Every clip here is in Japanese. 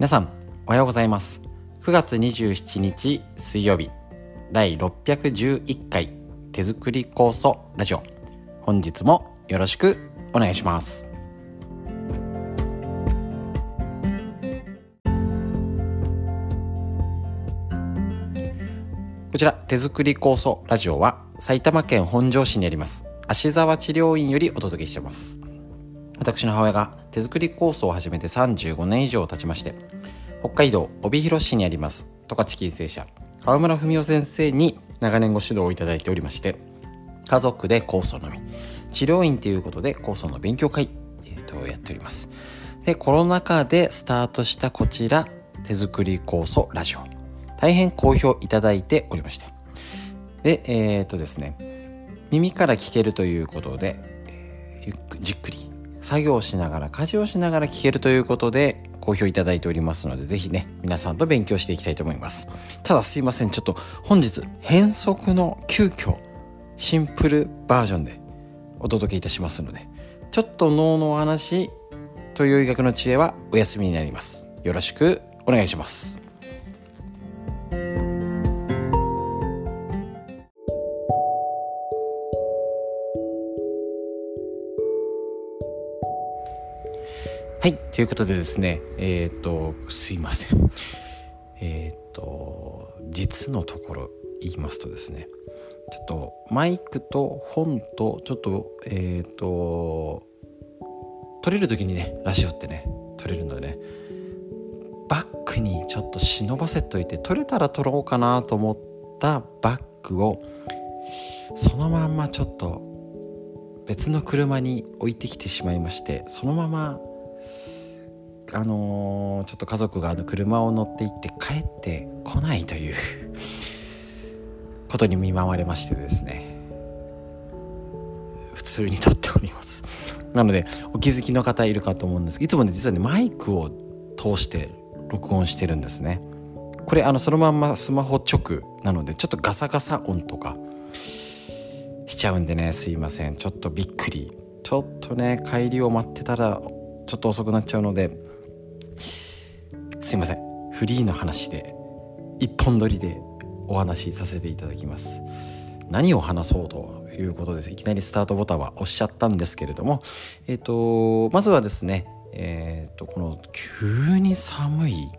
皆さんおはようございます。9月27日水曜日。第611回手作り酵素ラジオ。本日もよろしくお願いします。こちら手作り酵素ラジオは埼玉県本庄市にあります芦沢治療院よりお届けしています。私の母親が手作り酵素を始めて35年以上経ちまして北海道帯広市にあります十勝金星社川村文夫先生に長年ご指導をいただいておりまして家族で酵素のみ治療院ということで酵素の勉強会、えー、とやっております。でコロナ禍でスタートしたこちら手作り酵素ラジオ大変好評いただいておりまして。でえっ、とですね耳から聞けるということで、えー、じっくり作業しながら家事をしながら聞けるということで好評いただいておりますのでぜひね皆さんと勉強していきたいと思います。ただすいませんちょっと本日変則の急遽シンプルバージョンでお届けいたしますのでちょっと脳のお話という医学の知恵はお休みになります。よろしくお願いします。はい。ということでですね、えっ、と、すいません。えっ、と、実のところ言いますとですね、ちょっとマイクと本と、ちょっと、えっ、と、撮れる時にね、ラジオってね、撮れるのでね、バックにちょっと忍ばせといて、撮れたら撮ろうかなと思ったバッグを、そのまんまちょっと別の車に置いてきてしまいましてそのままあのー、ちょっと家族があの車を乗って行って帰ってこないという ことに見舞われましてですね。普通に撮っております。なのでお気づきの方いるかと思うんですけどいつもね実はねマイクを通して録音してるんですね。これあのそのまんまスマホ直なのでちょっとガサガサ音とかしちゃうんでねすいません。ちょっとびっくり。ちょっとね帰りを待ってたらちょっと遅くなっちゃうのですいません。フリーの話で一本撮りでお話しさせていただきます。何を話そうということです。いきなりスタートボタンは押しちゃったんですけれども。えっ、ー、とまずはですねえっ、ー、とこの急に寒い。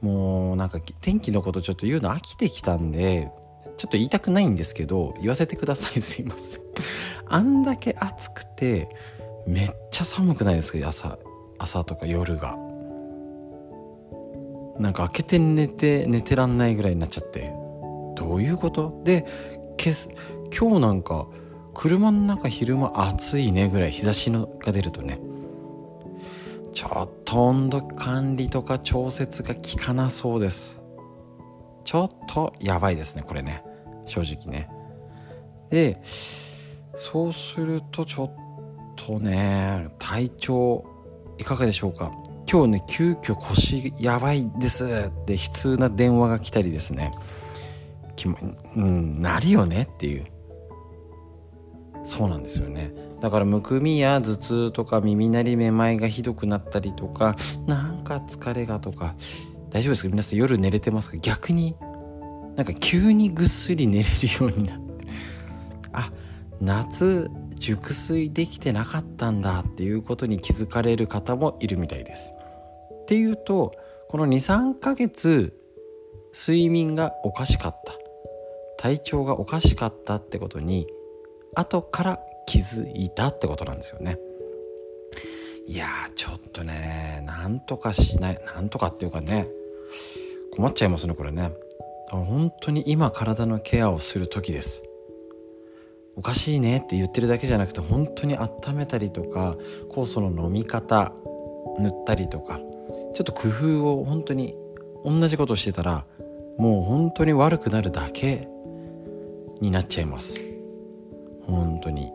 もうなんか天気のことちょっと言うの飽きてきたんでちょっと言いたくないんですけど言わせてください。すいません。あんだけ暑くてめっちゃ寒くないですか？朝朝とか夜が。なんか開けて寝て寝てらんないぐらいになっちゃって。どういうこと？で今日なんか車の中昼間暑いねぐらい日差しのが出るとねちょっと温度管理とか調節が効かなそうです。ちょっとやばいですねこれね。正直ね。でそうするとちょっとね体調いかがでしょうか？今日ね急遽腰やばいですって悲痛な電話が来たりですね。うんなるよねっていう。そうなんですよね。だからむくみや頭痛とか耳鳴りめまいがひどくなったりとかなんか疲れがとか大丈夫ですか？皆さん夜寝れてますか？逆になんか急にぐっすり寝れるようになって。あ夏熟睡できてなかったんだっていうことに気づかれる方もいるみたいです。っていうとこの23ヶ月睡眠がおかしかった。体調がおかしかったってことに後から気づいたってことなんですよね。いやちょっとねなんとかしないなんとかっていうかね困っちゃいますねこれね。本当に今体のケアをする時です。おかしいねって言ってるだけじゃなくて本当に温めたりとか酵素の飲み方塗ったりとかちょっと工夫を本当に同じことしてたらもう本当に悪くなるだけになっちゃいます。本当に。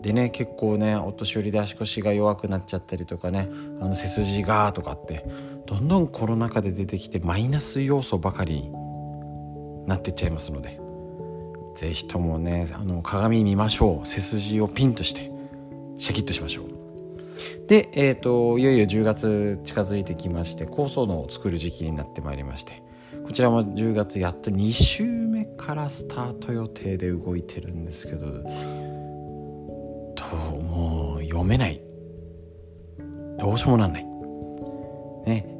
でね結構ねお年寄りで足腰が弱くなっちゃったりとかねあの背筋がとかってどんどんコロナ禍で出てきてマイナス要素ばかりになってっちゃいますので。是非ともねあの鏡見ましょう。背筋をピンとしてシャキッとしましょう。で、えーと、いよいよ10月近づいてきまして高層能を作る時期になってまいりましてこちらも10月やっと2週目からスタート予定で動いてるんですけどともう読めない。どうしようもなんない。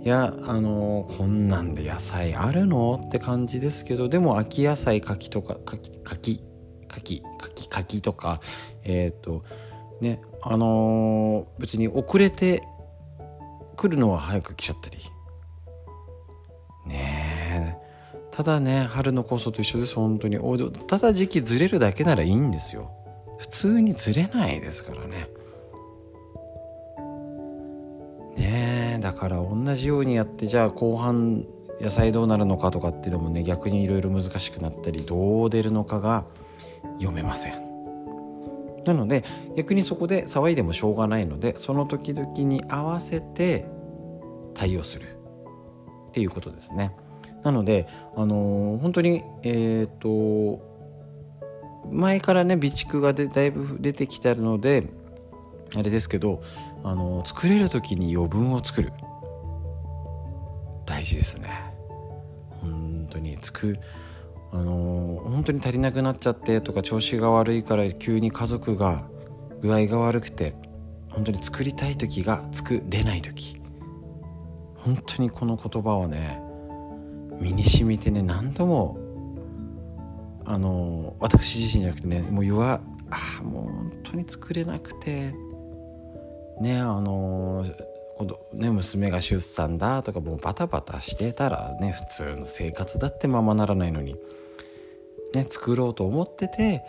いやあのー、こんなんで野菜あるの？って感じですけどでも秋野菜柿とか柿柿柿柿柿とかえっ、ー、とねあのー、別に遅れて来るのは早く来ちゃったり。ねえ。ただね春の酵素と一緒です本当に。ただ時期ずれるだけならいいんですよ。普通にずれないですからね。だから同じようにやってじゃあ後半野菜どうなるのかとかっていうのもね逆にいろいろ難しくなったりどう出るのかが読めませんなので逆にそこで騒いでもしょうがないのでその時々に合わせて対応するっていうことですね。なので、あのー、本当に、えっ、ー、と前からね備蓄がでだいぶ出てきたのであれですけど、あの、作れる時に余分を作る大事ですね。本当に作あの、本当に足りなくなっちゃってとか調子が悪いから急に家族が具合が悪くて本当に作りたい時が作れない時本当にこの言葉をね身に染みてね何度もあの、私自身じゃなくてねもう言わあもう本当に作れなくてねあのーね、娘が出産だとかもうバタバタしてたらね普通の生活だってままならないのにね、作ろうと思ってて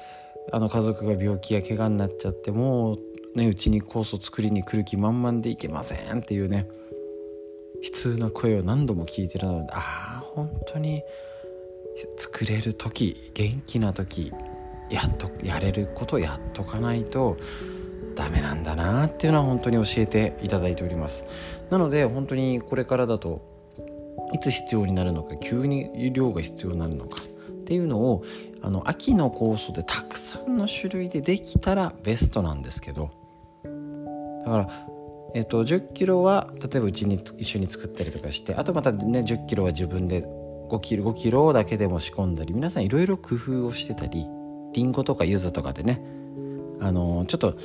あの家族が病気や怪我になっちゃってもうねうちに酵素作りに来る気満々でいけませんっていうね悲痛な声を何度も聞いてるのでああ本当に作れる時元気な時やっとやれることやっとかないとダメなんだなっていうのは本当に教えていただいております。なので本当にこれからだといつ必要になるのか急に量が必要になるのかっていうのをあの秋の酵素でたくさんの種類でできたらベストなんですけど。だから、えっと、10キロは例えばうちに一緒に作ったりとかしてあとまたね10キロは自分で5キロ5キロだけでも仕込んだり皆さんいろいろ工夫をしてたりりんごとか柚子とかでねあのちょっと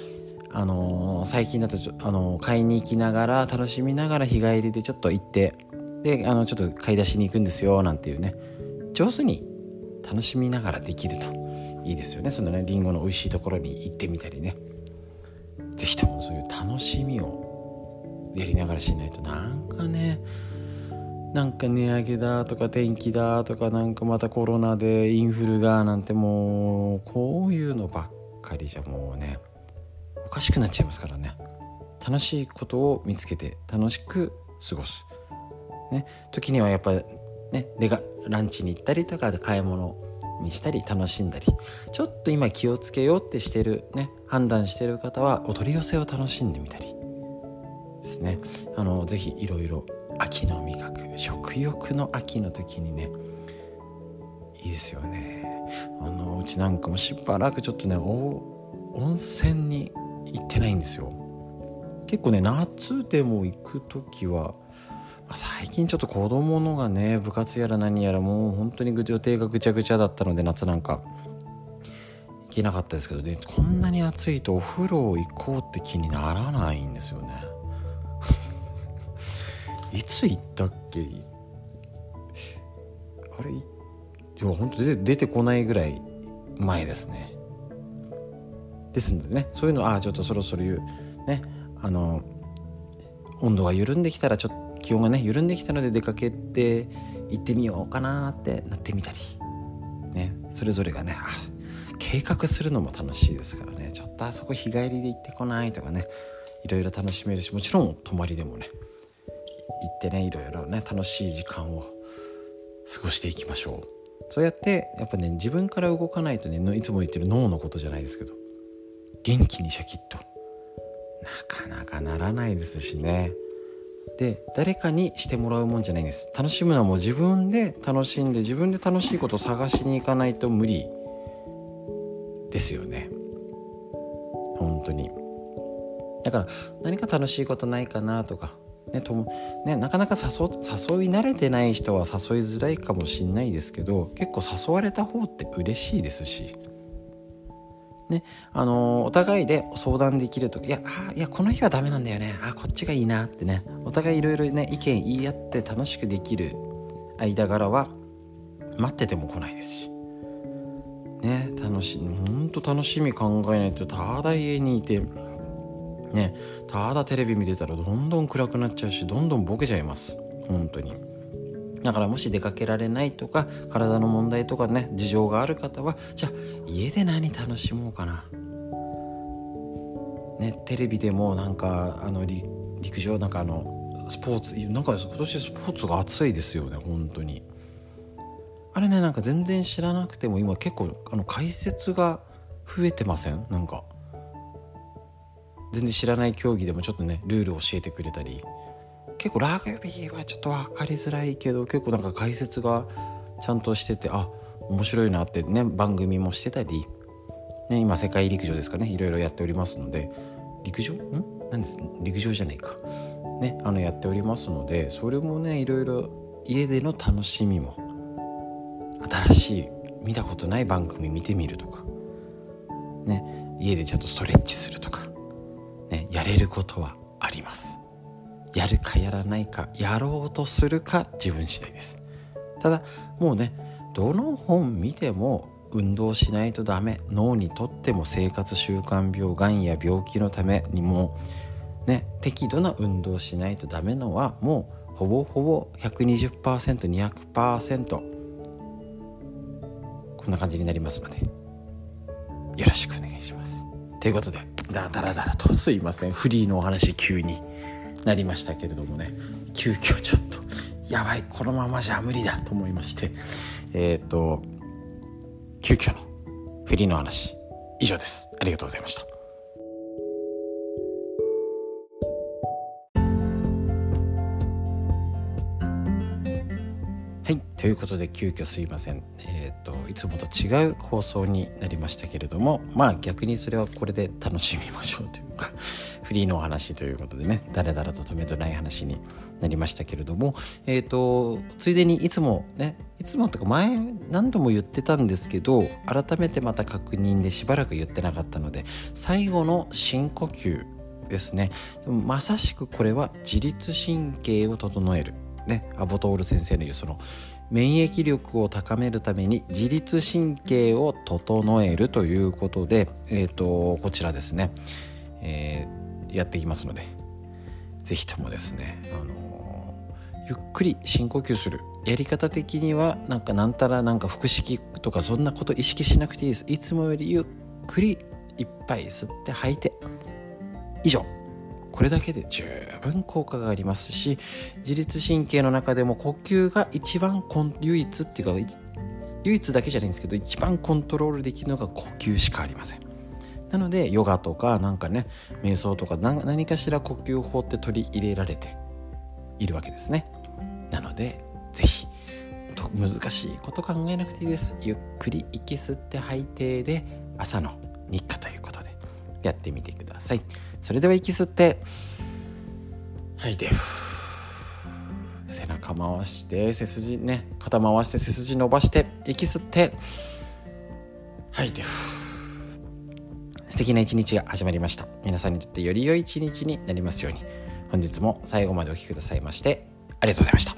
あの最近だとちょあの買いに行きながら楽しみながら日帰りでちょっと行ってであのちょっと買い出しに行くんですよなんていうね。上手に楽しみながらできるといいですよね。そのねりんごの美味しいところに行ってみたりね。是非ともそういう楽しみをやりながらしないと。なんかねなんか値上げだとか天気だとかなんかまたコロナでインフルがなんてもうこういうのばっかりじゃもうね。おかしくなっちゃいますからね。楽しいことを見つけて楽しく過ごす。ね。時にはやっぱね、でがランチに行ったりとかで買い物にしたり楽しんだり。ちょっと今気をつけようってしてるね判断してる方はお取り寄せを楽しんでみたり。ですね。あのぜひいろいろ秋の味覚食欲の秋の時にねいいですよね。あのうちなんかもしばらくちょっとね温泉に行ってないんですよ。結構ね夏でも行く時はま最近ちょっと子供のがね部活やら何やらもう本当に予定がぐちゃぐちゃだったので夏なんか。行けなかったですけどねこんなに暑いとお風呂行こうって気にならないんですよね。いつ行ったっけ？あれいや本当出て出てこないぐらい前ですね。ですのでねそういうのああちょっとそろそろ言う。ねあの温度が緩んできたらちょっと気温がね緩んできたので出かけて行ってみようかなってなってみたり。ねそれぞれがね計画するのも楽しいですからね。ちょっとあそこ日帰りで行ってこないとかねいろいろ楽しめるしもちろん泊まりでもね行ってねいろいろね楽しい時間を過ごしていきましょう。そうやってやっぱね自分から動かないとねいつも言ってる脳のことじゃないですけど。元気にシャキッと。なかなかならないですしね。で誰かにしてもらうもんじゃないんです。楽しむのはもう自分で楽しんで自分で楽しいことを探しに行かないと無理。ですよね。本当に。だから何か楽しいことないかなとか。ねともね、なかなか誘誘い慣れてない人は誘いづらいかもしんないですけど結構誘われた方って嬉しいですし、ねあの、お互いで相談できるといやあいやこの日はダメなんだよね。あこっちがいいなってね。お互いいろいろね意見言い合って楽しくできる間柄は待ってても来ないですし。ね楽しほんと楽しみ考えないとただ家にいてねただテレビ見てたらどんどん暗くなっちゃうしどんどんボケちゃいます。本当に。だからもし出かけられないとか体の問題とかね事情がある方はじゃあ家で何楽しもうかな。ねテレビでもなんかあの陸上なんかあのスポーツなんか今年スポーツが熱いですよね本当に。あれねなんか全然知らなくても今結構あの解説が増えてません？なんか。全然知らない競技でもちょっとねルール教えてくれたり。結構ラグビーはちょっと分かりづらいけど結構なんか解説がちゃんとしててあ面白いなってね番組もしてたり、ね、今世界陸上ですかねいろいろやっておりますので陸上？ん？何です？陸上じゃないか。ねあのやっておりますのでそれもねいろいろ家での楽しみも新しい見たことない番組見てみるとかね家でちゃんとストレッチするとかね、やれることはあります。やるかやらないかやろうとするか自分次第です。ただもうねどの本見ても運動しないとダメ脳にとっても生活習慣病がんや病気のためにもね適度な運動しないとダメのはもうほぼほぼ 120%200% こんな感じになりますのでよろしくお願いします。ということでだだらだらとすいません。フリーのお話急に。なりましたけれどもね。急遽ちょっとやばいこのままじゃ無理だと思いまして。えっ、ー、と急遽のフリの話。以上です。ありがとうございました。はいということで急遽すいません。え、ー、といつもと違う放送になりましたけれどもまあ逆にそれはこれで楽しみましょうというか フリーのお話ということでねだらだらと止めどない話になりましたけれどもえっ、ー、とついでにいつもねいつもとか前何度も言ってたんですけど改めてまた確認でしばらく言ってなかったので最後の深呼吸ですね。まさしくこれは自律神経を整える。ねアボトール先生の言うその免疫力を高めるために自律神経を整えるということで、えーと、こちらですね、えー、やっていきますので是非ともですね、あのー、ゆっくり深呼吸する。やり方的にはなんかなんたらなんか腹式とかそんなこと意識しなくていいです。いつもよりゆっくりいっぱい吸って吐いて以上。これだけで十分効果がありますし自律神経の中でも呼吸が一番唯一っていうか唯一だけじゃないんですけど一番コントロールできるのが呼吸しかありません。なのでヨガとかなんかね瞑想とか何かしら呼吸法って取り入れられているわけですね。なので是非難しいこと考えなくていいです。ゆっくり息吸って吐いてで朝の日課ということでやってみてください。それでは息吸って。吐いて。背中回して背筋ね。肩回して背筋伸ばして息吸って。吐いて。素敵な一日が始まりました。皆さんにとってより良い一日になりますように。本日も最後までお聴きくださいましてありがとうございました。